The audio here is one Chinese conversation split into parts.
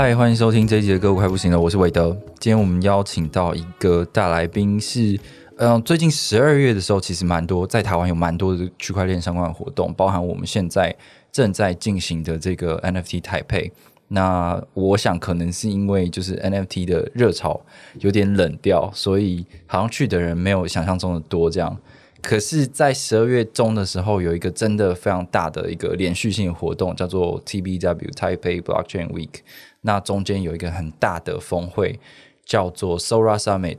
嗨，欢迎收听这一集的歌，我快不行了，我是韦德。今天我们邀请到一个大来宾是，嗯，最近十二月的时候，其实蛮多在台湾有蛮多的区块链相关的活动，包含我们现在正在进行的这个 NFT 台配。那我想可能是因为就是 NFT 的热潮有点冷掉，所以好像去的人没有想象中的多这样。可是，在十二月中的时候，有一个真的非常大的一个连续性的活动，叫做 TBW Taipei Blockchain Week。那中间有一个很大的峰会，叫做 Sora Summit。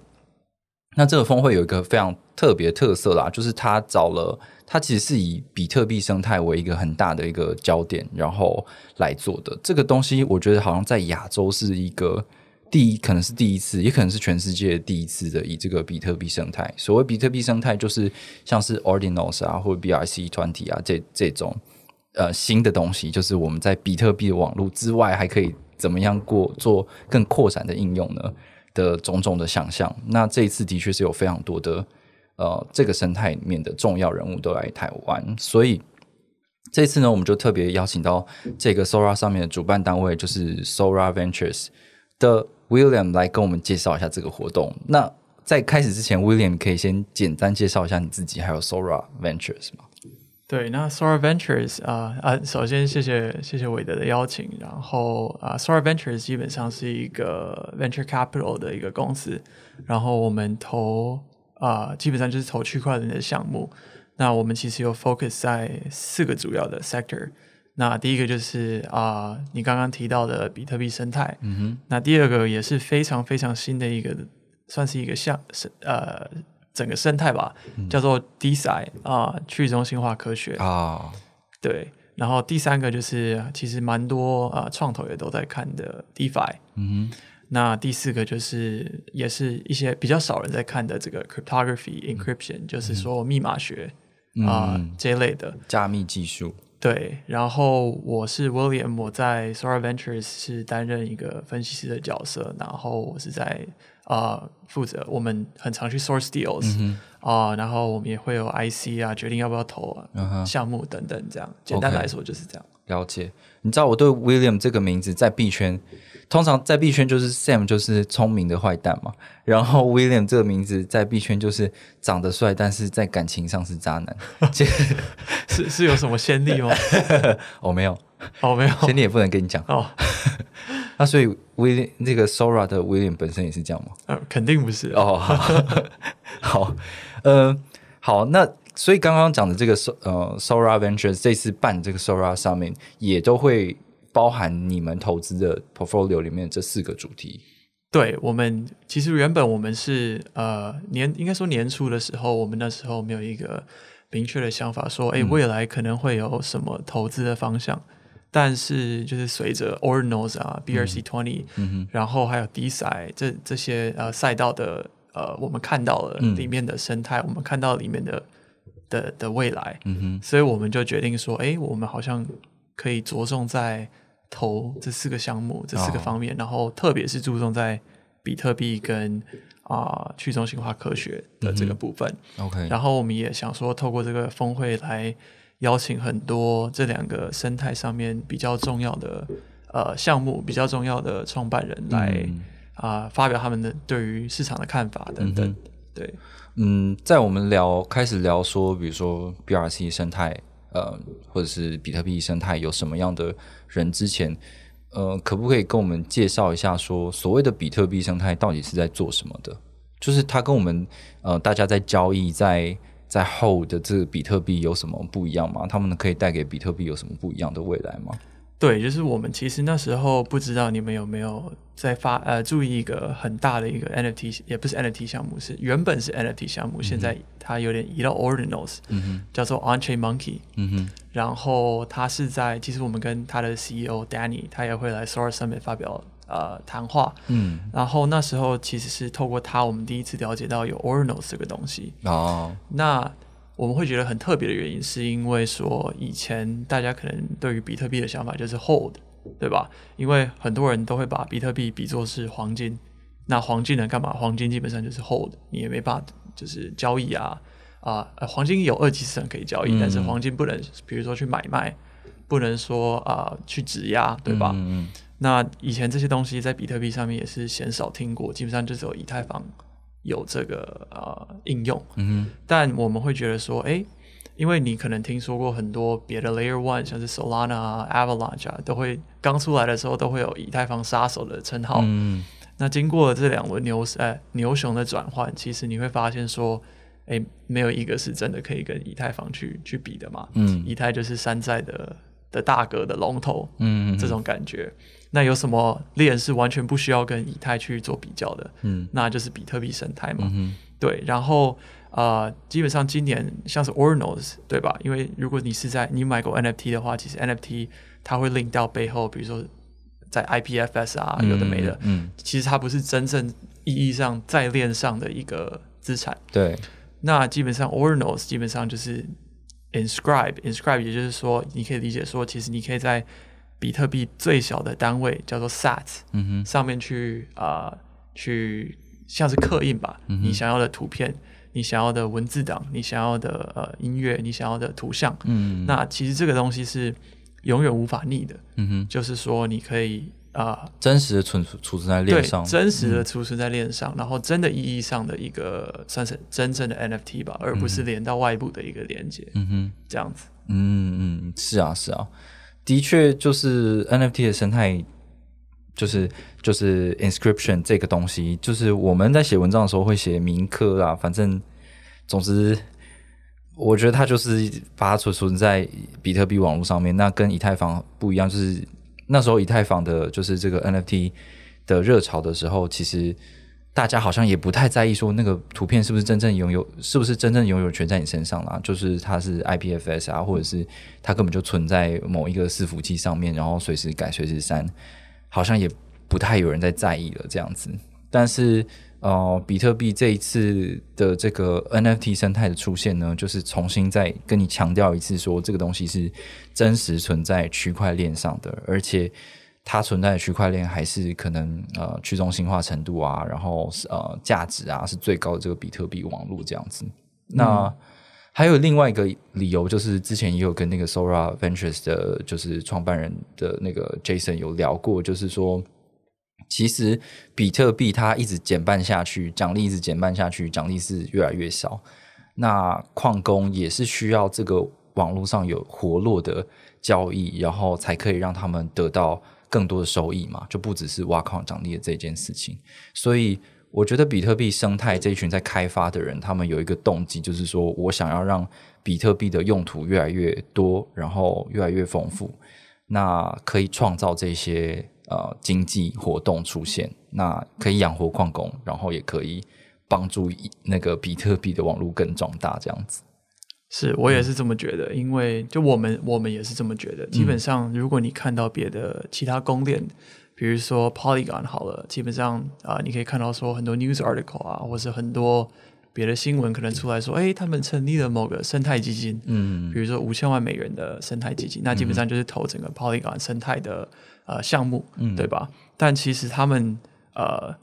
那这个峰会有一个非常特别特色啦，就是它找了它其实是以比特币生态为一个很大的一个焦点，然后来做的这个东西，我觉得好像在亚洲是一个。第一可能是第一次，也可能是全世界第一次的以这个比特币生态。所谓比特币生态，就是像是 Ordinals 啊，或者 BRC 团体啊这这种呃新的东西，就是我们在比特币的网络之外，还可以怎么样过做更扩展的应用呢？的种种的想象。那这一次的确是有非常多的呃这个生态里面的重要人物都来台湾，所以这次呢，我们就特别邀请到这个 Sora 上面的主办单位，就是 Sora Ventures 的。William 来跟我们介绍一下这个活动。那在开始之前，William 可以先简单介绍一下你自己，还有 Sora Ventures 吗？对，那 Sora Ventures 啊啊，首先谢谢谢谢韦德的邀请。然后啊，Sora Ventures 基本上是一个 venture capital 的一个公司。然后我们投啊，基本上就是投区块链的项目。那我们其实有 focus 在四个主要的 sector。那第一个就是啊，你刚刚提到的比特币生态。嗯哼。那第二个也是非常非常新的一个，算是一个项是呃整个生态吧，叫做 DeFi 啊，去中心化科学啊。对。然后第三个就是其实蛮多啊创投也都在看的 DeFi。嗯哼。那第四个就是也是一些比较少人在看的这个 Cryptography Encryption，就是说密码学啊这类的加密技术。对，然后我是 William，我在 Sora Ventures 是担任一个分析师的角色，然后我是在啊负责我们很常去 source deals 啊，然后我们也会有 IC 啊，决定要不要投啊项目等等，这样。简单来说就是这样。了解，你知道我对 William 这个名字在币圈。通常在币圈就是 Sam 就是聪明的坏蛋嘛，然后 William 这个名字在币圈就是长得帅，但是在感情上是渣男，是是有什么先例吗？哦没有，哦没有，先例也不能跟你讲哦。那所以 William 那个 Sora 的 William 本身也是这样吗？嗯，肯定不是哦。好，嗯，好，那所以刚刚讲的这个呃 Sora Ventures 这次办这个 Sora 上面也都会。包含你们投资的 portfolio 里面这四个主题。对我们其实原本我们是呃年应该说年初的时候，我们那时候没有一个明确的想法，说哎未来可能会有什么投资的方向。但是就是随着 Ordinals 啊，BRC Twenty，然后还有 D 赛这这些呃赛道的呃，我们看到了里面的生态，我们看到里面的的的未来，嗯哼，所以我们就决定说，哎，我们好像可以着重在。投这四个项目，这四个方面，然后特别是注重在比特币跟啊去中心化科学的这个部分。OK，然后我们也想说，透过这个峰会来邀请很多这两个生态上面比较重要的呃项目、比较重要的创办人来啊发表他们的对于市场的看法等等。对，嗯，在我们聊开始聊说，比如说 BRC 生态。呃，或者是比特币生态有什么样的人？之前呃，可不可以跟我们介绍一下，说所谓的比特币生态到底是在做什么的？就是它跟我们呃，大家在交易在在后的这个比特币有什么不一样吗？他们可以带给比特币有什么不一样的未来吗？对，就是我们其实那时候不知道你们有没有在发呃注意一个很大的一个 NFT，也不是 NFT 项目，是原本是 NFT 项目，现在它有点移到 Ordinals，嗯哼，叫做 OnChain Monkey。嗯哼，然后它是在，其实我们跟它的 CEO Danny，他也会来 Solar Summit 发表呃谈话。嗯，然后那时候其实是透过他，我们第一次了解到有 Ordinals 这个东西。哦，那我们会觉得很特别的原因，是因为说以前大家可能对于比特币的想法就是 hold，对吧？因为很多人都会把比特币比作是黄金，那黄金能干嘛？黄金基本上就是 hold，你也没办法就是交易啊啊、呃黄金有二级市场可以交易，嗯但是黄金不能，比如说去买卖，不能说啊、去质押，对吧？嗯那以前这些东西在比特币上面也是鲜少听过，基本上就只有以太坊有这个呃应用。嗯但我们会觉得说，诶，因为你可能听说过很多别的 Layer One，像是 Solana 啊、Avalanche 啊，都会刚出来的时候都会有以太坊杀手的称号。嗯那经过这两轮牛呃牛熊的转换，其实你会发现说，诶，没有一个是真的可以跟以太坊去去比的嘛。嗯以太就是山寨的的大哥的龙头，嗯这种感觉。那有什么链是完全不需要跟以太去做比较的？嗯那就是比特币生态嘛。嗯对，然后呃，基本上今年像是 Ordinals 对吧？因为如果你是在你买过 NFT 的话，其实 NFT 它会 link 到背后，比如说在 IPFS 啊，有的没的，嗯，其实它不是真正意义上在链上的一个资产。对，那基本上 Ordinals 基本上就是 inscribe inscribe，也就是说，你可以理解说，其实你可以在比特币最小的单位叫做 Sat 嗯哼，上面去啊、呃去像是刻印吧，嗯你想要的图片，你想要的文字档，你想要的呃音乐，你想要的图像，嗯。那其实这个东西是永远无法逆的，嗯哼，就是说你可以啊、呃真实的存储存在链上，真实的储存在链上，然后真的意义上的一个算是真正的 NFT 吧，而不是连到外部的一个连接，嗯哼。这样子。嗯嗯，是啊是啊，的确就是 NFT 的生态，就是就是 inscription 这个东西，就是我们在写文章的时候会写铭刻啊，反正总之，我觉得它就是把它储存在比特币网络上面，那跟以太坊不一样，就是那时候以太坊的就是这个 NFT 的热潮的时候，其实。大家好像也不太在意说那个图片是不是真正拥有，是不是真正拥有权在你身上啦？就是它是 IPFS 啊，或者是它根本就存在某一个伺服器上面，然后随时改、随时删，好像也不太有人在在意了这样子。但是呃，比特币这一次的这个 NFT 生态的出现呢，就是重新再跟你强调一次，说这个东西是真实存在区块链上的，而且。它存在的区块链还是可能呃去中心化程度啊，然后呃价值啊是最高的这个比特币网络这样子。那还有另外一个理由，就是之前也有跟那个 Sora Ventures 的，就是创办人的那个 Jason 有聊过，就是说，其实比特币它一直减半下去，奖励一直减半下去，奖励是越来越少。那矿工也是需要这个网络上有活络的交易，然后才可以让他们得到更多的收益嘛，就不只是挖矿奖励的这件事情。所以我觉得比特币生态这一群在开发的人，他们有一个动机，就是说我想要让比特币的用途越来越多，然后越来越丰富，那可以创造这些呃经济活动出现，那可以养活矿工，然后也可以帮助那个比特币的网络更壮大，这样子。是我也是这么觉得，因为就我们我们也是这么觉得。基本上，如果你看到别的其他公链，比如说 Polygon 好了，基本上啊、你可以看到说很多 news article 啊，或是很多别的新闻可能出来说，哎，他们成立了某个生态基金，嗯比如说五千万美元的生态基金，那基本上就是投整个 Polygon 生态的呃项目，嗯对吧？但其实他们呃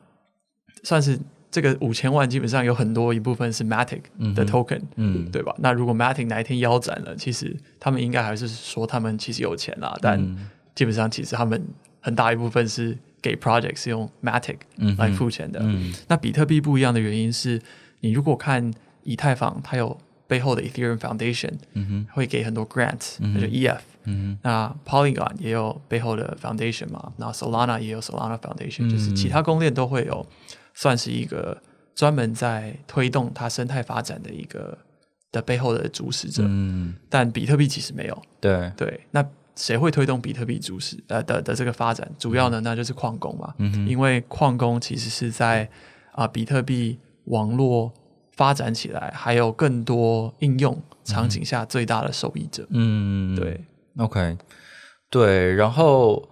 算是这个五千万，基本上有很多一部分是 Matic 的 token，、嗯对吧？那如果 Matic 哪一天腰斩了，其实他们应该还是说他们其实有钱啦，但嗯基本上其实他们很大一部分是给 project 是用 Matic 来付钱的。嗯那比特币不一样的原因是，你如果看以太坊，它有背后的 Ethereum Foundation，嗯哼会给很多 grants，那就 EF。嗯那 Polygon 也有背后的 foundation 嘛，那 Solana 也有 Solana Foundation，、嗯就是其他公链都会有，算是一个专门在推动它生态发展的一个的背后的主使者。嗯，但比特币其实没有。对，对，那谁会推动比特币主使呃的的这个发展？主要呢，那就是矿工嘛，嗯因为矿工其实是在啊比特币网络发展起来，还有更多应用场景下最大的受益者。嗯，对，OK，对，然后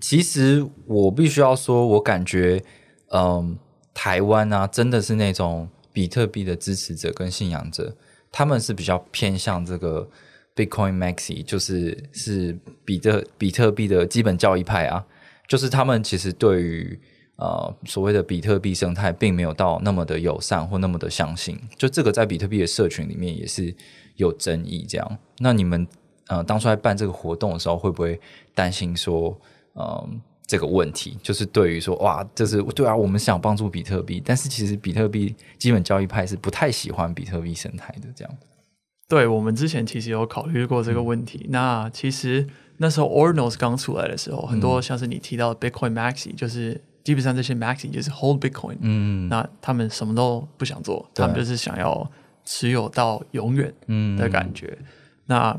其实我必须要说，我感觉，嗯，台湾啊，真的是那种比特币的支持者跟信仰者，他们是比较偏向这个 Bitcoin Maxi，就是是比特比特币的基本教义派啊，就是他们其实对于呃所谓的比特币生态，并没有到那么的友善或那么的相信，就这个在比特币的社群里面也是有争议。这样，那你们呃当初在办这个活动的时候，会不会担心说，嗯、这个问题？就是对于说，哇，就是对啊，我们想帮助比特币，但是其实比特币基本交易派是不太喜欢比特币生态的，这样。对我们之前其实有考虑过这个问题。那其实那时候 Ordinals 刚出来的时候，很多像是你提到的 Bitcoin Maxi，就是基本上这些 Maxi 就是 hold Bitcoin，嗯。那他们什么都不想做，他们就是想要持有到永远嗯。的感觉。那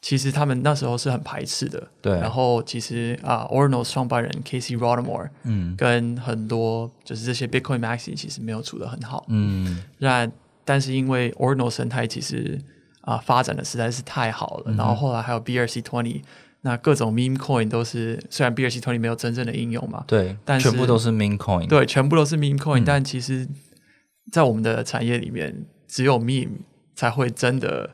其实他们那时候是很排斥的，对。然后其实啊，Ordinals 创办人 Casey Rodarmore 嗯。跟很多就是这些 Bitcoin Maxi 其实没有处得很好。嗯。那但是因为 Ordinal 生态其实啊、发展的实在是太好了，然后后来还有 BRC twenty，那各种 meme coin 都是虽然 BRC twenty 没有真正的应用嘛，对，但是全部都是 meme coin，对，全部都是 meme coin，、但其实，在我们的产业里面，只有 meme 才会真的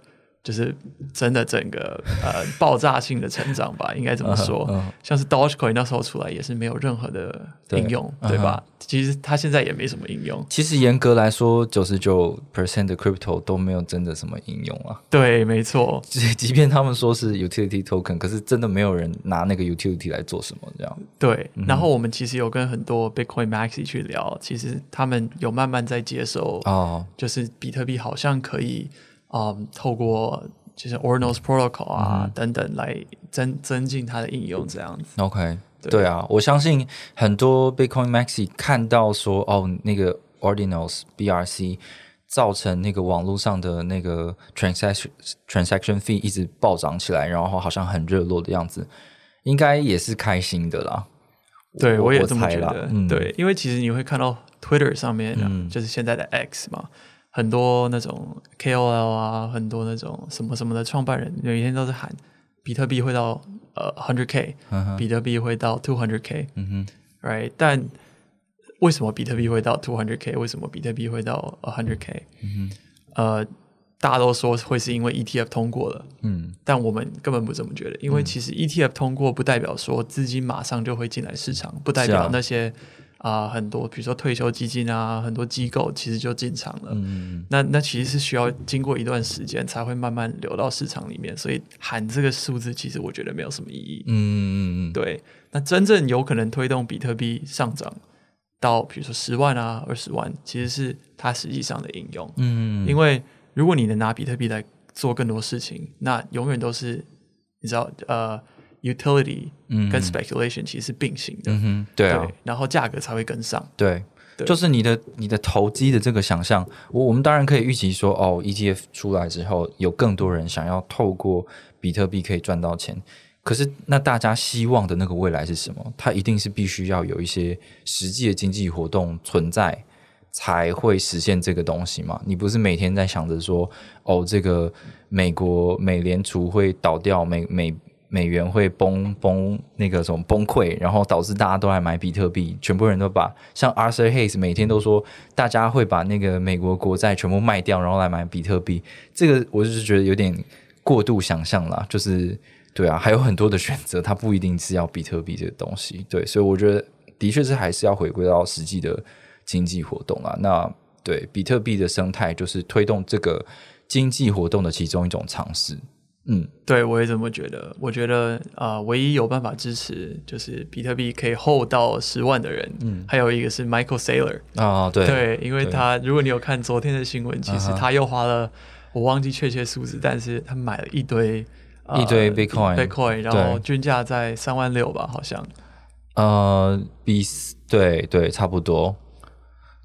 就是真的整个呃爆炸性的成长吧，应该这么说。嗯像是 Dogecoin 那时候出来也是没有任何的应用，嗯对吧？其实它现在也没什么应用。其实严格来说，九十九 percent 的 crypto 都没有真的什么应用啊。对，没错。即即便他们说是 utility token，可是真的没有人拿那个 utility 来做什么这样。对，然后我们其实有跟很多 Bitcoin Maxi 去聊，其实他们有慢慢在接受，哦，就是比特币好像可以，嗯，透过就是 Ordinals Protocol 啊、等等来增增进它的应用，这样子。OK，对对啊，我相信很多 Bitcoin Maxi 看到说哦，那个 Ordinals BRC 造成那个网络上的那个 transaction transaction fee 一直暴涨起来，然后好像很热络的样子，应该也是开心的啦。对，我我也这么觉得。嗯对，因为其实你会看到 Twitter 上面、啊嗯就是现在的 X 嘛，很多那种 KOL 啊，很多那种什么什么的创办人，每天都是喊比特币会到呃 hundred K，、比特币会到 two hundred K，嗯哼，right？但为什么比特币会到 two hundred k？为什么比特币会到 a hundred k？嗯哼呃，大家都说会是因为 ETF 通过了，嗯但我们根本不这么觉得，因为其实 ETF 通过不代表说资金马上就会进来市场，不代表那些啊、很多比如说退休基金啊，很多机构其实就进场了。嗯那那其实是需要经过一段时间才会慢慢流到市场里面，所以喊这个数字，其实我觉得没有什么意义。嗯嗯嗯，对，那真正有可能推动比特币上涨到比如说十万啊、二十万，其实是它实际上的应用。嗯，因为如果你能拿比特币来做更多事情，那永远都是你知道呃，utility 嗯跟 speculation 其实是并行的，对啊，然后价格才会跟上。对，对就是你的你的投机的这个想象，我我们当然可以预期说，哦，ETF 出来之后，有更多人想要透过比特币可以赚到钱。可是，那大家希望的那个未来是什么？它一定是必须要有一些实际的经济活动存在，才会实现这个东西嘛？你不是每天在想着说，哦，这个美国美联储会倒掉，美美美元会崩崩那个什么崩溃，然后导致大家都来买比特币，全部人都把像 Arthur Hayes 每天都说，大家会把那个美国国债全部卖掉，然后来买比特币。这个我就是觉得有点过度想象啦，就是对啊，还有很多的选择，它不一定是要比特币这个东西。对，所以我觉得的确是还是要回归到实际的经济活动啊。那对比特币的生态，就是推动这个经济活动的其中一种尝试。嗯，对，我也这么觉得。我觉得呃，唯一有办法支持就是比特币可以 hold 到十万的人，嗯，还有一个是 Michael Saylor，啊，对对，因为他如果你有看昨天的新闻，其实他又花了我忘记确切数字，但是他买了一堆、呃一堆 Bitcoin Bitcoin，然后均价在三万六吧，好像。呃，比对对差不多，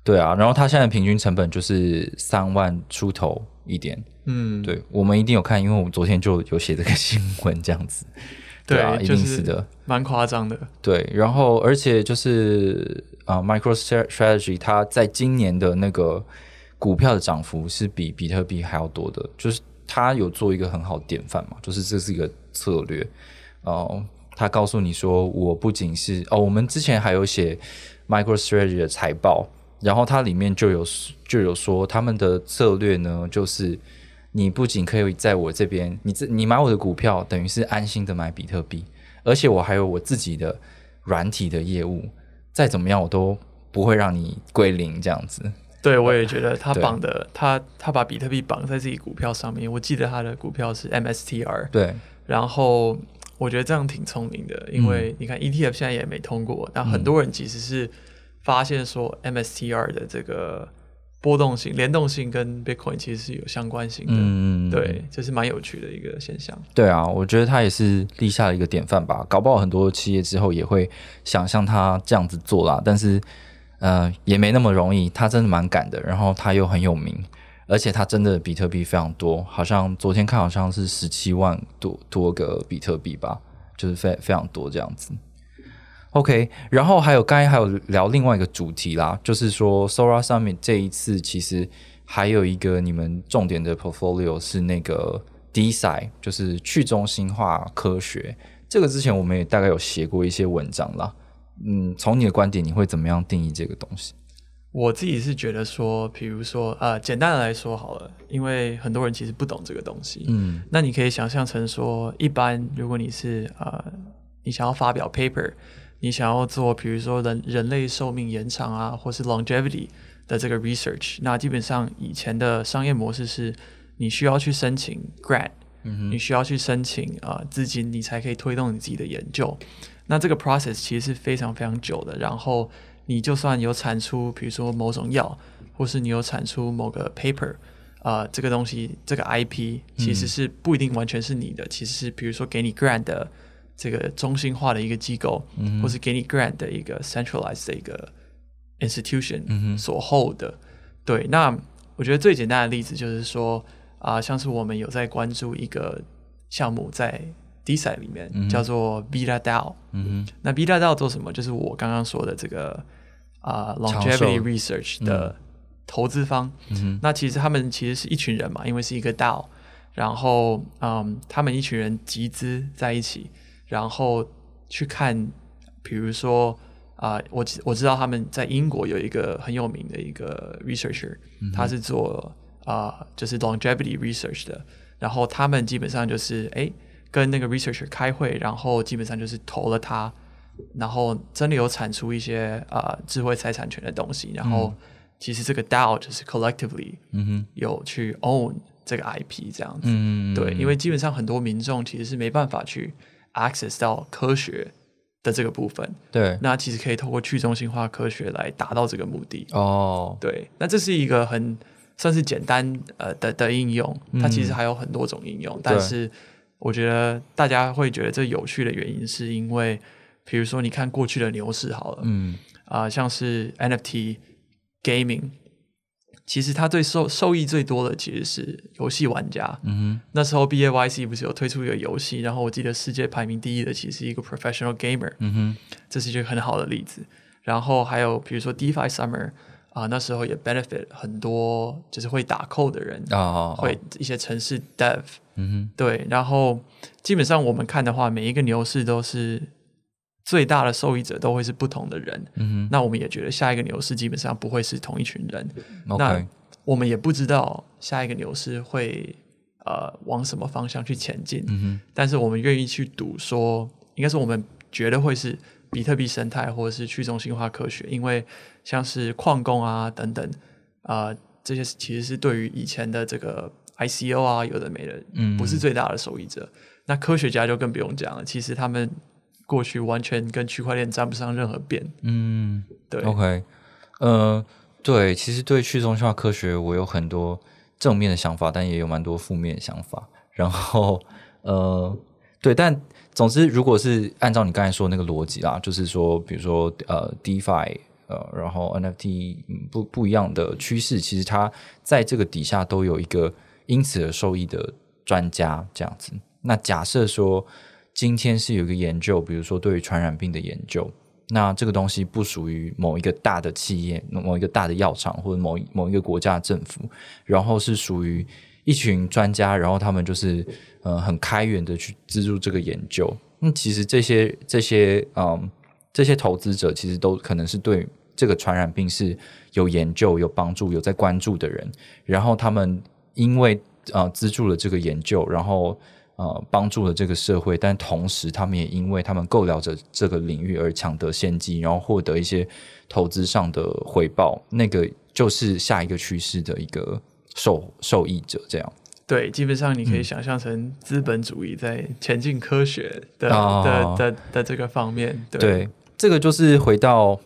对啊。然后他现在平均成本就是三万出头一点。嗯，对，我们一定有看，因为我们昨天就有写这个新闻这样子。对啊，一定是的。蛮夸张的。对，然后而且就是啊、m i c r o Strategy 它在今年的那个股票的涨幅是比比特币还要多的，就是它有做一个很好的典范嘛，就是这是一个策略哦。他告诉你说，我不仅是哦，我们之前还有写 MicroStrategy 的财报，然后它里面就有就有说他们的策略呢，就是你不仅可以在我这边，你这你买我的股票，等于是安心的买比特币，而且我还有我自己的软体的业务，再怎么样我都不会让你归零这样子。对，我也觉得他绑的他他把比特币绑在自己股票上面。我记得他的股票是 MSTR，对，然后我觉得这样挺聪明的，因为你看 ETF 现在也没通过，但很多人其实是发现说 MSTR 的这个波动性、联动性跟 Bitcoin 其实是有相关性的。嗯，对，这是蛮有趣的一个现象。对啊，我觉得他也是立下了一个典范吧。搞不好很多企业之后也会想像他这样子做啦，但是呃也没那么容易。他真的蛮敢的，然后他又很有名，而且他真的比特币非常多，好像昨天看好像是十七万多多个比特币吧，就是非非常多这样子。OK，然后还有刚才还有聊另外一个主题啦，就是说 Sora Summit 这一次其实还有一个你们重点的 portfolio 是那个 DeSci，就是去中心化科学。这个之前我们也大概有写过一些文章啦。嗯，从你的观点，你会怎么样定义这个东西？我自己是觉得说，比如说呃，简单的来说好了，因为很多人其实不懂这个东西。嗯那你可以想象成说，一般如果你是呃，你想要发表 paper，你想要做比如说人人类寿命延长啊，或是 longevity 的这个 research，那基本上以前的商业模式是，你需要去申请 grant，你需要去申请啊、呃资金，你才可以推动你自己的研究。那这个 process 其实是非常非常久的。然后你就算有产出，比如说某种药，或是你有产出某个 paper，啊，这个东西这个 IP 其实是不一定完全是你的，其实是比如说给你 grant 的这个中心化的一个机构，或是给你 grant 的一个 centralized 的一个 institution 所 hold 的。对，那我觉得最简单的例子就是说啊、像是我们有在关注一个项目在 D 赛里面、叫做 bita DAO。嗯那 bita DAO 做什么？就是我刚刚说的这个啊、长 longevity research 的投资方。嗯那其实他们其实是一群人嘛，因为是一个 DAO，然后嗯，他们一群人集资在一起，然后去看，比如说啊、我知我知道他们在英国有一个很有名的一个 researcher，、他是做啊、就是 longevity research 的，然后他们基本上就是哎跟那个 researcher 开会，然后基本上就是投了他，然后真的有产出一些啊、智慧财产权的东西，然后其实这个 DAO 就是 collectively 嗯哼，有去 own 这个 IP 这样子。嗯，对，因为基本上很多民众其实是没办法去 access 到科学的这个部分，对。那其实可以透过去中心化科学来达到这个目的。哦，对，那这是一个很算是简单呃的的应用，它其实还有很多种应用，但是我觉得大家会觉得这有趣的原因，是因为比如说你看过去的牛市好了，嗯。啊、像是 NFT gaming，其实他最受受益最多的其实是游戏玩家。嗯哼那时候 B A Y C 不是有推出一个游戏，然后我记得世界排名第一的其实是一个 professional gamer，嗯哼，这是一个很好的例子。然后还有比如说 DeFi Summer 啊、那时候也 benefit 很多就是会打 code 的人，哦，会一些城市 dev，嗯哼对。然后基本上我们看的话，每一个牛市都是最大的受益者都会是不同的人。嗯那我们也觉得下一个牛市基本上不会是同一群人，那我们也不知道下一个牛市会呃往什么方向去前进。嗯但是我们愿意去赌说，应该是我们觉得会是比特币生态或者是去中心化科学，因为像是矿工啊等等啊、呃这些其实是对于以前的这个 ICO 啊有的没的，嗯不是最大的受益者。那科学家就更不用讲了，其实他们过去完全跟区块链沾不上任何边。嗯对，OK，呃，对，其实对去中心化科学我有很多正面的想法，但也有蛮多负面的想法。然后，呃，对，但总之，如果是按照你刚才说的那个逻辑啦，就是说，比如说呃，DeFi。呃，然后 NFT 嗯不不一样的趋势，其实它在这个底下都有一个因此而受益的专家这样子。那假设说今天是有一个研究，比如说对于传染病的研究，那这个东西不属于某一个大的企业、某一个大的药厂或者某某一个国家政府，然后是属于一群专家，然后他们就是呃很开源的去资助这个研究。那其实这些这些嗯这些投资者其实都可能是对这个传染病是有研究、有帮助、有在关注的人，然后他们因为呃资助了这个研究，然后呃帮助了这个社会，但同时他们也因为他们够了解这个领域而抢得先机，然后获得一些投资上的回报，那个就是下一个趋势的一个受受益者，这样。对，基本上你可以想象成资本主义在前进科学的、哦的的的这个方面。对，对，这个就是回到，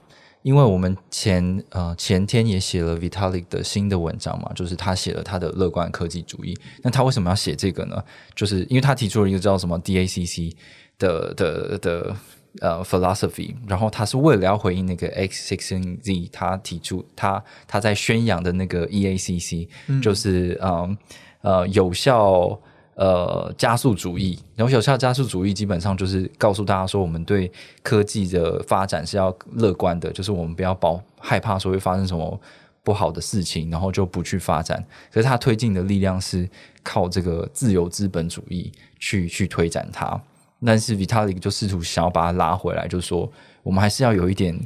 因为我们前呃前天也写了 Vitalik 的新的文章嘛，就是他写了他的乐观科技主义。那他为什么要写这个呢？就是因为他提出了一个叫什么 DACC 的的的呃 philosophy，然后他是为了要回应那个 X six Z，他提出他他在宣扬的那个 EACC，、就是嗯呃有效。呃，加速主义，然后有效加速主义基本上就是告诉大家说，我们对科技的发展是要乐观的，就是我们不要保害怕说会发生什么不好的事情，然后就不去发展。可是它推进的力量是靠这个自由资本主义去去推展它。但是比他的就试图想要把它拉回来，就是说我们还是要有一点，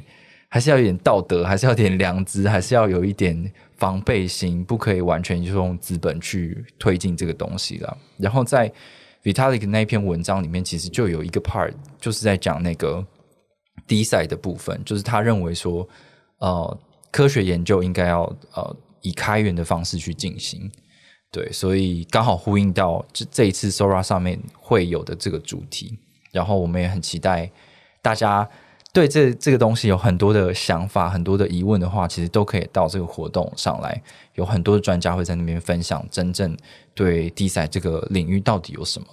还是要有点道德，还是要点良知，还是要有一点防备心，不可以完全就用资本去推进这个东西了。然后在 Vitalik 那篇文章里面，其实就有一个 part 就是在讲那个低赛的部分，就是他认为说，呃，科学研究应该要呃以开源的方式去进行。对，所以刚好呼应到这这一次 Sora 上面会有的这个主题，然后我们也很期待大家对这这个东西有很多的想法、很多的疑问的话，其实都可以到这个活动上来，有很多的专家会在那边分享真正对地赛这个领域到底有什么。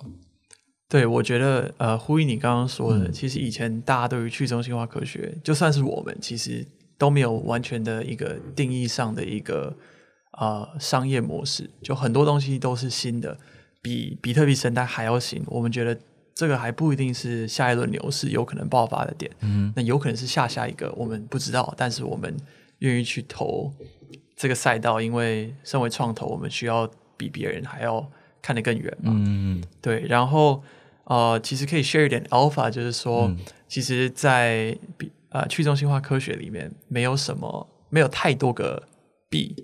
对，我觉得呃，呼应你刚刚说嗯的，其实以前大家对于去中心化科学，就算是我们，其实都没有完全的一个定义上的一个呃商业模式，就很多东西都是新的，比比特币生态还要新。我们觉得这个还不一定是下一轮牛市有可能爆发的点，嗯，那有可能是下下一个我们不知道，但是我们愿意去投这个赛道，因为身为创投，我们需要比别人还要看得更远嘛，嗯，对，然后呃，其实可以 share 一点 alpha，就是说，其实在比呃去中心化科学里面，没有什么，没有太多个币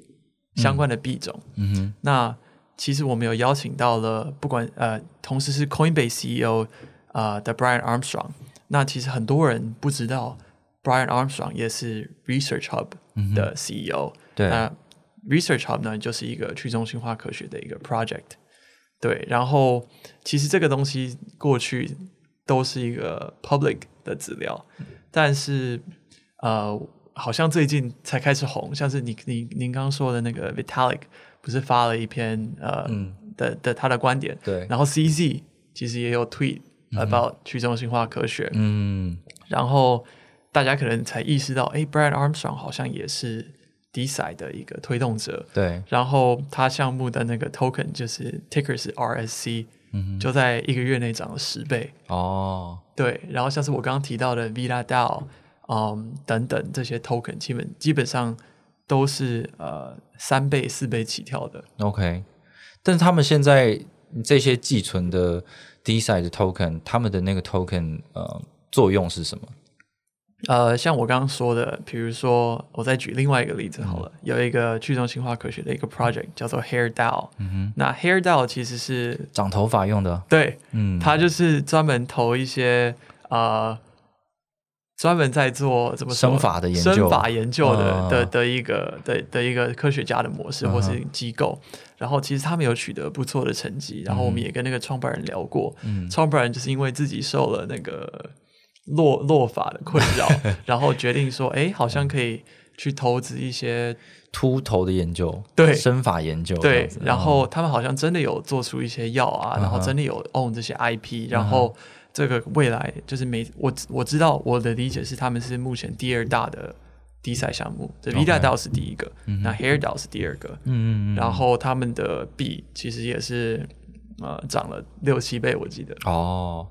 相关的币种。嗯哼，那其实我们有邀请到了，不管呃，同时是 Coinbase CEO 啊、呃、的 Brian Armstrong。那其实很多人不知道，Brian Armstrong 也是 Research Hub 的 CEO。对那 Research Hub 呢，就是一个去中心化科学的一个 project。对，然后其实这个东西过去都是一个 public 的资料，但是呃，好像最近才开始红，像是你你您刚刚说的那个 Vitalik 不是发了一篇呃、的的他的观点，对。然后 CZ 其实也有 tweet about 去中心化科学，嗯，然后大家可能才意识到，哎，Brad Armstrong 好像也是 DeSci 的一个推动者，对，然后他项目的那个 token 就是 ticker 是 RSC，、就在一个月内涨了十倍。哦，对，然后像是我刚刚提到的 Vila DAO，嗯，等等这些 token 基本基本上都是呃三倍四倍起跳的。OK，但是他们现在这些寄存的 D side 的 token，他们的那个 token 呃作用是什么？呃，像我刚刚说的，比如说，我再举另外一个例子好了，有一个去中心化科学的一个 project 叫做 Hair DAO，、那 Hair DAO 其实是长头发用的？对，嗯，它就是专门投一些呃，专门在做怎么说生法的研究。生法研究的、嗯的的一个的的一个科学家的模式或是机构。然后其实他们有取得不错的成绩，然后我们也跟那个创办人聊过，嗯。创办人就是因为自己受了那个落 落法的困扰，然后决定说，哎，好像可以去投资一些秃头的研究，对。生法研究这对，然后他们好像真的有做出一些药啊，然后真的有 own 这些 IP，然后这个未来就是每我我知道我的理解是他们是目前第二大的低赛项目，这 V 大 DAO 是第一个，那 Hair DAO 是第二个，嗯然后他们的币其实也是呃涨了六七倍，我记得。哦，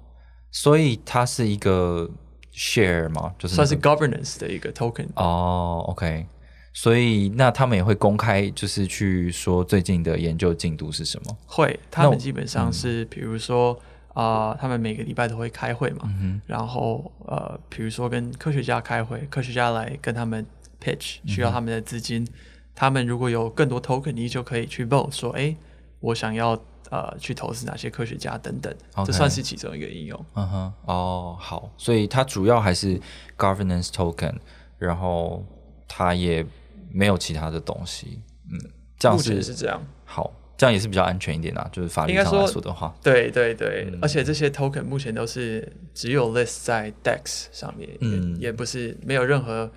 所以它是一个 share 嘛？就是算是 governance 的一个 token。哦，OK。所以那他们也会公开，就是去说最近的研究进度是什么？会，他们基本上是，比如说啊、他们每个礼拜都会开会嘛，然后呃，比如说跟科学家开会，科学家来跟他们 pitch 需要他们的资金，他们如果有更多 token，你就可以去 vote 说，哎，我想要呃去投资哪些科学家等等。这算是其中一个应用。嗯哼，哦，好，所以它主要还是 governance token，然后它也没有其他的东西，嗯，这样目前是是这样。好，这样也是比较安全一点啊，就是法律上来说说的话，对对对，嗯。而且这些 token 目前都是只有 list 在 DEX 上面，嗯。也也不是没有任何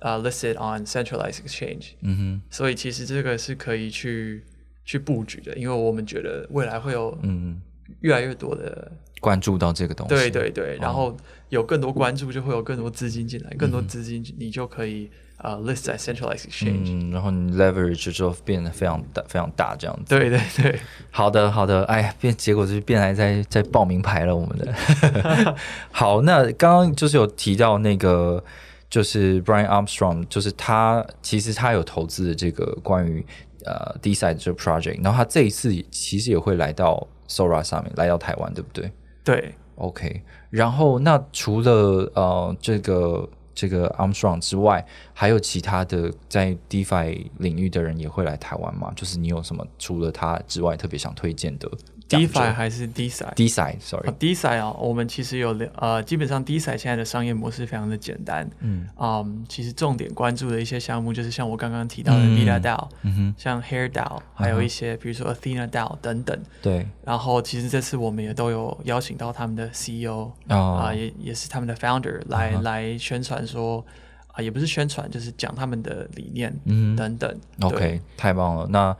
呃 listed on centralized exchange，嗯哼。所以其实这个是可以去去布局的，因为我们觉得未来会有，嗯，越来越多的，关注到这个东西，对对对，然哦后有更多关注，就会有更多资金进来，更多嗯资金你就可以呃 list 在 centralized exchange，、嗯，然后你 leverage 之后变得非常大，非常大这样子。对对对，好的，好的，哎呀，变结果就是变来在在报名牌了我们的。好，那刚刚就是有提到那个，就是 Brian Armstrong，就是他其实他有投资的这个关于呃 D side 这个 project，然后他这一次其实也会来到 Sora 上面，来到台湾，对不对对，？OK，然后那除了呃这个这个 Armstrong 之外，还有其他的在 DeFi 领域的人也会来台湾吗？就是你有什么除了他之外特别想推荐的 DeFi 还是 D side？D side，sorry，哦我们其实有两呃，基本上 D 赛现在的商业模式非常的简单，嗯。嗯，其实重点关注的一些项目就是像我刚刚提到的嗯。Vita DAO，、嗯哼，像 Hair DAO，还有一些比如说 Athena DAO 等等。对。然后其实这次我们也都有邀请到他们的 CEO 啊、啊，也也是他们的 founder 来、来宣传说啊、也不是宣传，就是讲他们的理念嗯等等。，OK，太棒了。那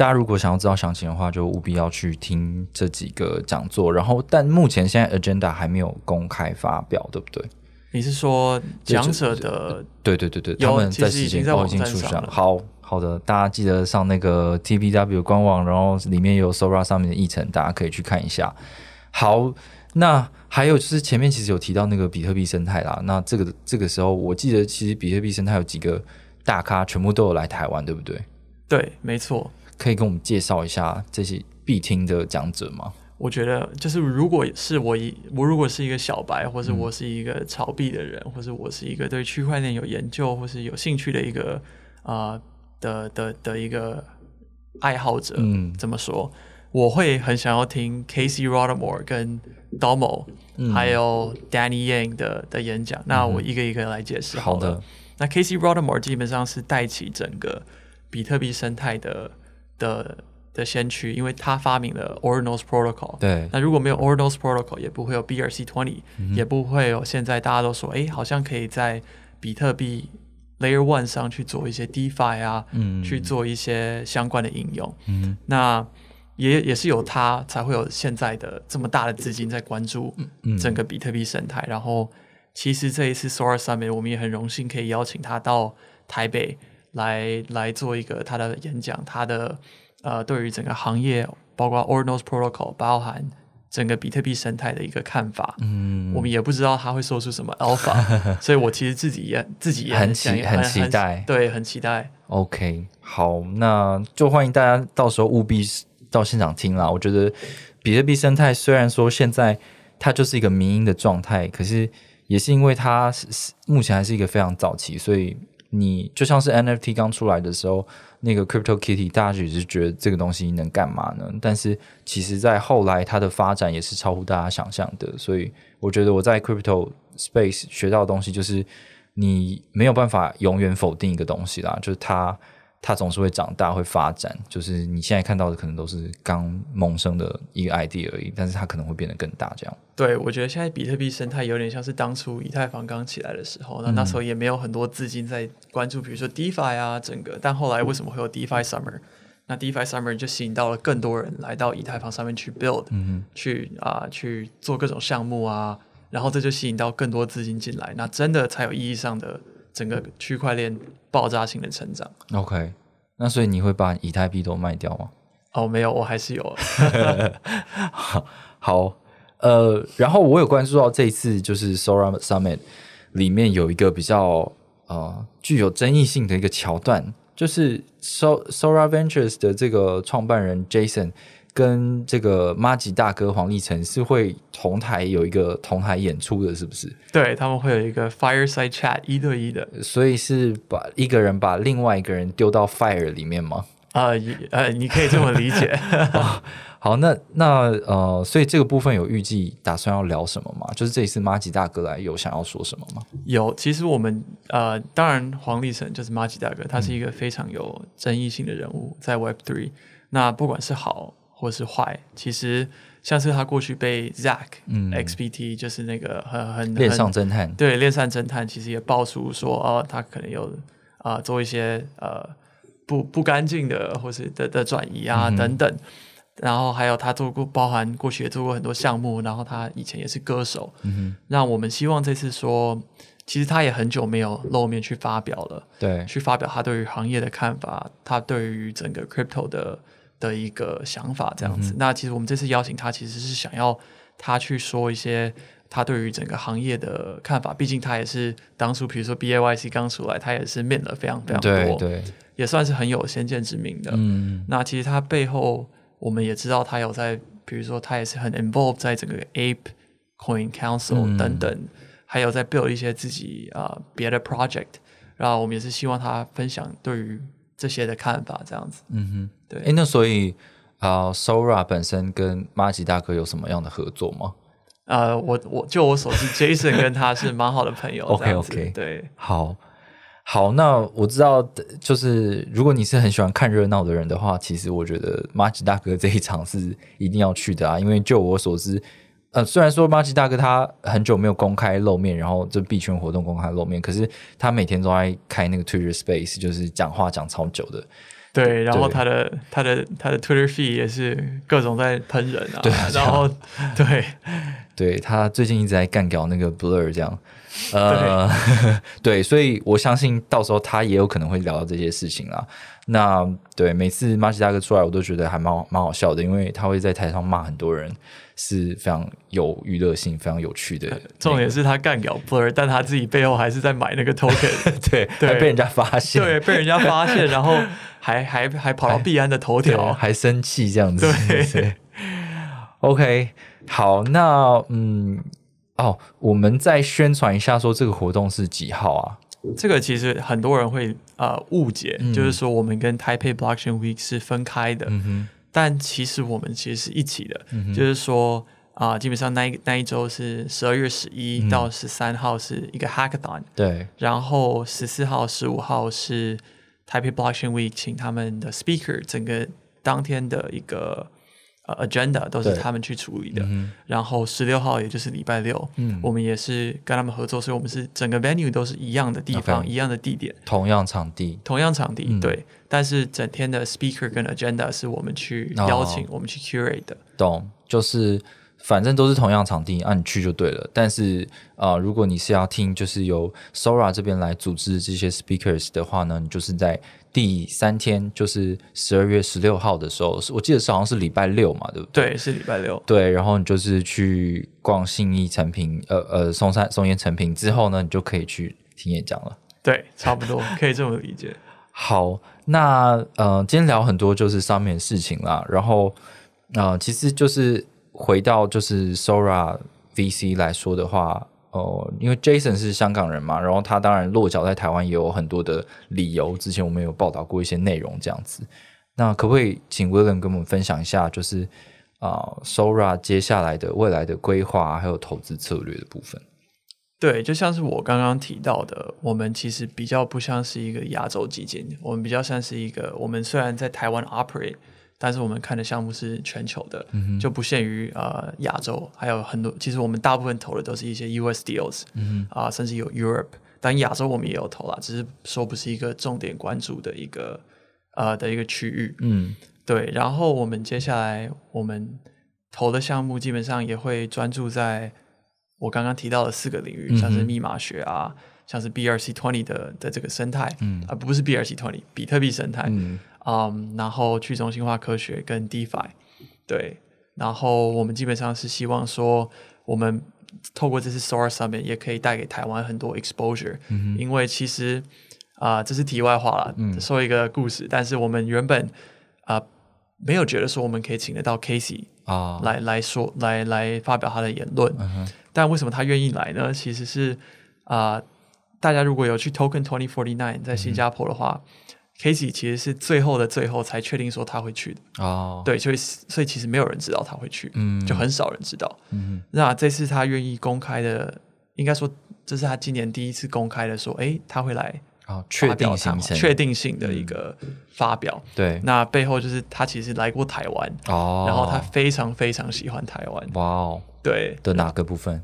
大家如果想要知道详情的话，就务必要去听这几个讲座。然后，但目前现在 agenda 还没有公开发表，对不对？你是说讲者的对对对对，他们在时其实已经在间哦已经网站上了出现了。好好的，大家记得上那个 TPW 官网，然后里面有 Sora 上面的议程，大家可以去看一下。好，那还有就是前面其实有提到那个比特币生态啦，那这个这个时候我记得其实比特币生态有几个大咖全部都有来台湾，对不对？对，没错。可以跟我们介绍一下这些必听的讲者吗？我觉得就是，如果是我一我如果是一个小白，或嗯是我是一个炒币的人，或是我是一个对区块链有研究或是有兴趣的一个呃的的的一个爱好者，嗯怎么说？我会很想要听 Casey Rodamore 跟 Domo、还嗯有 Danny Yang 的的演讲。那我一个一个来解释好了。的，那 Casey Rodamore 基本上是带起整个比特币生态的的的先驱，因为他发明了 Ordinals Protocol。对，那如果没有 Ordinals Protocol，也不会有 BRC twenty，、也嗯不会有现在大家都说，哎，好像可以在比特币 Layer One 上去做一些 DeFi 啊，嗯去做一些相关的应用。嗯那也也是有他才会有现在的这么大的资金在关注嗯整个比特币生态。然后，其实这一次 Sora Summit，我们也很荣幸可以邀请他到台北来来做一个他的演讲，他的呃对于整个行业，包括 Ordinals Protocol，包含整个比特币生态的一个看法。嗯，我们也不知道他会说出什么 Alpha，所以我其实自己也自己也很期很期待对，很期待。OK，好，那就欢迎大家到时候务必到现场听啦。我觉得比特币生态虽然说现在它就是一个民营的状态，可是也是因为它是是目前还是一个非常早期，所以你就像是 NFT 刚出来的时候，那个 Crypto Kitty，大家只是觉得这个东西能干嘛呢？但是其实在后来它的发展也是超乎大家想象的，所以我觉得我在 Crypto Space 学到的东西就是。你没有办法永远否定一个东西啦，就是它它总是会长大、会发展。就是你现在看到的可能都是刚萌生的一个 idea 而已，但是它可能会变得更大。这样，对，我觉得现在比特币生态有点像是当初以太坊刚起来的时候，那那时候也没有很多资金在关注，比如说 DeFi 啊，整个。但后来为什么会有 DeFi Summer？那 DeFi Summer 就吸引到了更多人来到以太坊上面去 build，、去啊、去做各种项目啊，然后这就吸引到更多资金进来，那真的才有意义上的整个区块链爆炸性的成长。OK，那所以你会把以太币都卖掉吗？哦，没有，我还是有。好，呃，然后我有关注到这一次就是 Sora Summit 里面有一个比较呃具有争议性的一个桥段，就是 So Sora Ventures 的这个创办人 Jason 跟这个马吉大哥黄立成是会同台有一个同台演出的，是不是？对他们会有一个 fireside chat 一对一的，所以是把一个人把另外一个人丢到 fire 里面吗？啊、也呃，你可以这么理解。好，那那呃，所以这个部分有预计打算要聊什么吗？就是这一次马吉大哥来有想要说什么吗？有，其实我们呃，当然黄立成就是马吉大哥，他是一个非常有争议性的人物，在 Web Three。那不管是好或是坏，其实像是他过去被 Zack 嗯。XPT，就是那个很很恋很上侦探，对恋上侦探，其实也爆出说哦，他可能有啊、呃做一些呃不不干净的或是的的转移啊、嗯等等。然后还有他做过，包含过去也做过很多项目，然后他以前也是歌手。嗯那我们希望这次说，其实他也很久没有露面去发表了，哼，对，去发表他对于行业的看法，他对于整个 crypto 的的一个想法这样子。那其实我们这次邀请他，其实是想要他去说一些他对于整个行业的看法。毕竟他也是当初，比如说 B A Y C 刚出来，他也是面了非常非常多，对对，也算是很有先见之明的。嗯那其实他背后，我们也知道他有在，比如说他也是很 involved 在整个 Ape Coin Council 嗯等等，还有在 build 一些自己啊、呃别的 project，然后我们也是希望他分享对于这些的看法，这样子。嗯哼，对哎，那所以啊、呃、，Sora 本身跟马吉大哥有什么样的合作吗？呃，我我就我所知，Jason 跟他是蛮好的朋友。这样子 OK，OK 对，好。好，那我知道，就是如果你是很喜欢看热闹的人的话，其实我觉得马吉大哥这一场是一定要去的啊，因为就我所知，呃，虽然说马奇大哥他很久没有公开露面，然后这币圈活动公开露面，可是他每天都在开那个 Twitter Space，就是讲话讲超久的。对，然后他的他的他的 Twitter feed 也是各种在喷人啊，对然后对对他最近一直在干掉那个 Blur 这样，呃，对，所以我相信到时候他也有可能会聊到这些事情啦。那对每次马吉大哥出来，我都觉得还蛮蛮好笑的，因为他会在台上骂很多人，是非常有娱乐性、非常有趣的。重点是他干掉 Blur，但他自己背后还是在买那个 token，对，对还被人家发现，对，被人家发现，然后还还还跑到币安的头，条，还生气这样子。对 OK，好，那嗯，哦，我们再宣传一下，说这个活动是几号啊？这个其实很多人会呃误解，嗯。就是说我们跟 Taipei Blockchain Week 是分开的，但其实我们其实是一起的，嗯就是说啊、基本上那一那一周是十二月十一嗯。到十三号是一个 Hackathon，、对，然后十四号、十五号是 Taipei Blockchain Week，请他们的 speaker 整个当天的一个呃 agenda 都是他们去处理的。嗯然后十六号也就是礼拜六，嗯。我们也是跟他们合作，所以我们是整个 venue 都是一样的地方一样的地点，同样场地，同样场地，嗯。对。但是整天的 speaker 跟 agenda 是我们去哦。邀请，我们去 curate 的。懂，就是反正都是同样场地，啊，你去就对了。但是啊、呃如果你是要听，就是由 Sora 这边来组织这些 speakers 的话呢，你就是在第三天，就是十二月十六号的时候，是我记得是好像是礼拜六嘛，对不对？对，是礼拜六。对，然后你就是去逛信义成品，呃呃，松山松烟成品之后呢，你就可以去听演讲了。对，差不多可以这么理解。好，那呃，今天聊很多就是上面的事情啦，然后呃，其实就是回到就是 Sora VC 来说的话，哦、因为 Jason 是香港人嘛，然后他当然落脚在台湾也有很多的理由，之前我们有报道过一些内容这样子。那可不可以请 William 跟我们分享一下，就是啊、Sora 接下来的未来的规划还有投资策略的部分？对，就像是我刚刚提到的，我们其实比较不像是一个亚洲基金，我们比较像是一个，我们虽然在台湾 operate，但是我们看的项目是全球的，就不限于呃亚洲，还有很多，其实我们大部分投的都是一些 US deals，啊、甚至有 Europe，但亚洲我们也有投啦，只是说不是一个重点关注的一个呃的一个区域，嗯。对，然后我们接下来我们投的项目基本上也会专注在我刚刚提到的四个领域，嗯像是密码学啊，像是 BRC twenty 的的这个生态，嗯。啊、不是 BRC twenty，比特币生态，嗯嗯，然后去中心化科学跟 DeFi，对，然后我们基本上是希望说，我们透过这次 Sora 上面也可以带给台湾很多 exposure，、因为其实啊、这是题外话了，说一个故事，但是我们原本啊、没有觉得说我们可以请得到 Casey 啊，来来说来来发表他的言论。但为什么他愿意来呢？其实是啊、大家如果有去 Token Twenty Forty Nine 在新加坡的话、c a s e y 其实是最后的最后才确定说他会去的。哦，对，所以所以其实没有人知道他会去，嗯。就很少人知道。嗯那这次他愿意公开的，应该说这是他今年第一次公开的说，诶，他会来哦，确定性，确定性的一个发表。对，那背后就是他其实来过台湾，哦，然后他非常非常喜欢台湾。哇哦。对，的哪个部分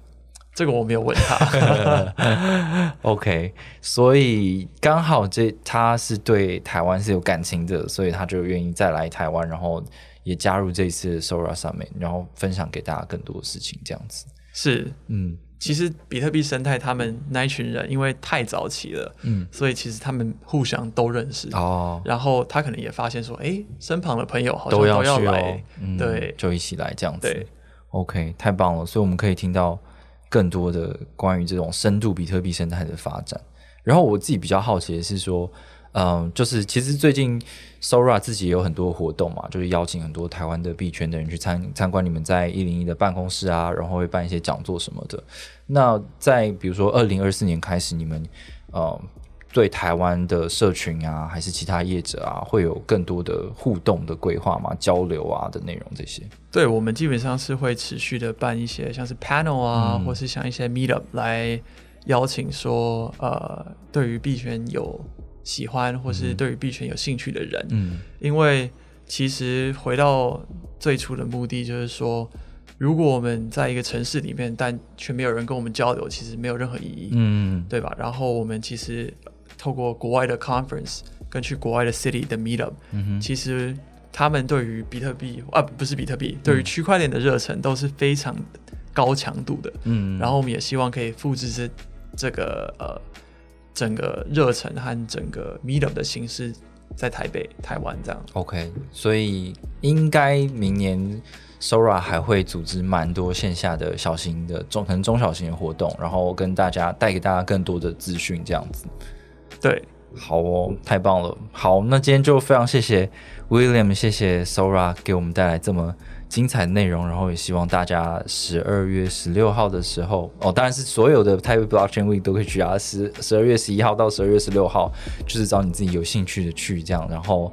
这个我没有问他。OK，所以刚好这他是对台湾是有感情的，所以他就愿意再来台湾，然后也加入这一次 Sora 上面，然后分享给大家更多的事情，这样子。是，嗯其实比特币生态他们那一群人，因为太早期了，嗯，所以其实他们互相都认识。哦，然后他可能也发现说，哎，身旁的朋友好像都要来，，嗯对就一起来这样子。对，OK，太棒了，所以我们可以听到更多的关于这种深度比特币生态的发展。然后我自己比较好奇的是说，嗯，就是其实最近 Sora 自己也有很多活动嘛，就是邀请很多台湾的币圈的人去参参观你们在一零一的办公室啊，然后会办一些讲座什么的。那在比如说二零二四年开始，你们呃对台湾的社群啊，还是其他业者啊，会有更多的互动的规划吗？交流啊的内容这些？对，我们基本上是会持续的办一些像是 panel 啊，嗯或是像一些 meetup 来邀请说，呃，对于币圈有喜欢或是对于币圈有兴趣的人，嗯因为其实回到最初的目的就是说，如果我们在一个城市里面，但却没有人跟我们交流，其实没有任何意义，嗯对吧？然后我们其实透过国外的 conference 跟去国外的 city 的 meetup，、嗯其实他们对于比特币啊不是比特币，对于区块链的热忱都是非常高强度的。嗯然后我们也希望可以复制这这个呃整个热忱和整个 meetup 的形式，在台北、台湾这样。OK，所以应该明年 Sora 还会组织蛮多线下的小型的中可能中小型的活动，然后跟大家带给大家更多的资讯，这样子。对，好哦，太棒了！好，那今天就非常谢谢 William，谢谢 Sora 给我们带来这么精彩的内容，然后也希望大家十二月十六号的时候，哦，当然是所有的 Taipei Blockchain Week 都可以去啊，十十二月十一号到十二月十六号，就是找你自己有兴趣的去这样。然后，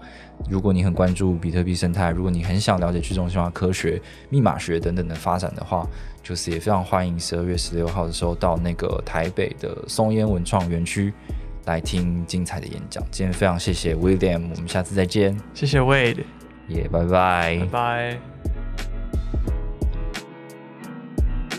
如果你很关注比特币生态，如果你很想了解去中心化科学、密码学等等的发展的话，就是也非常欢迎十二月十六号的时候到那个台北的松烟文创园区。来听精彩的演讲。今天非常谢谢 William，我们下次再见，谢谢 Wade，也、拜拜拜拜。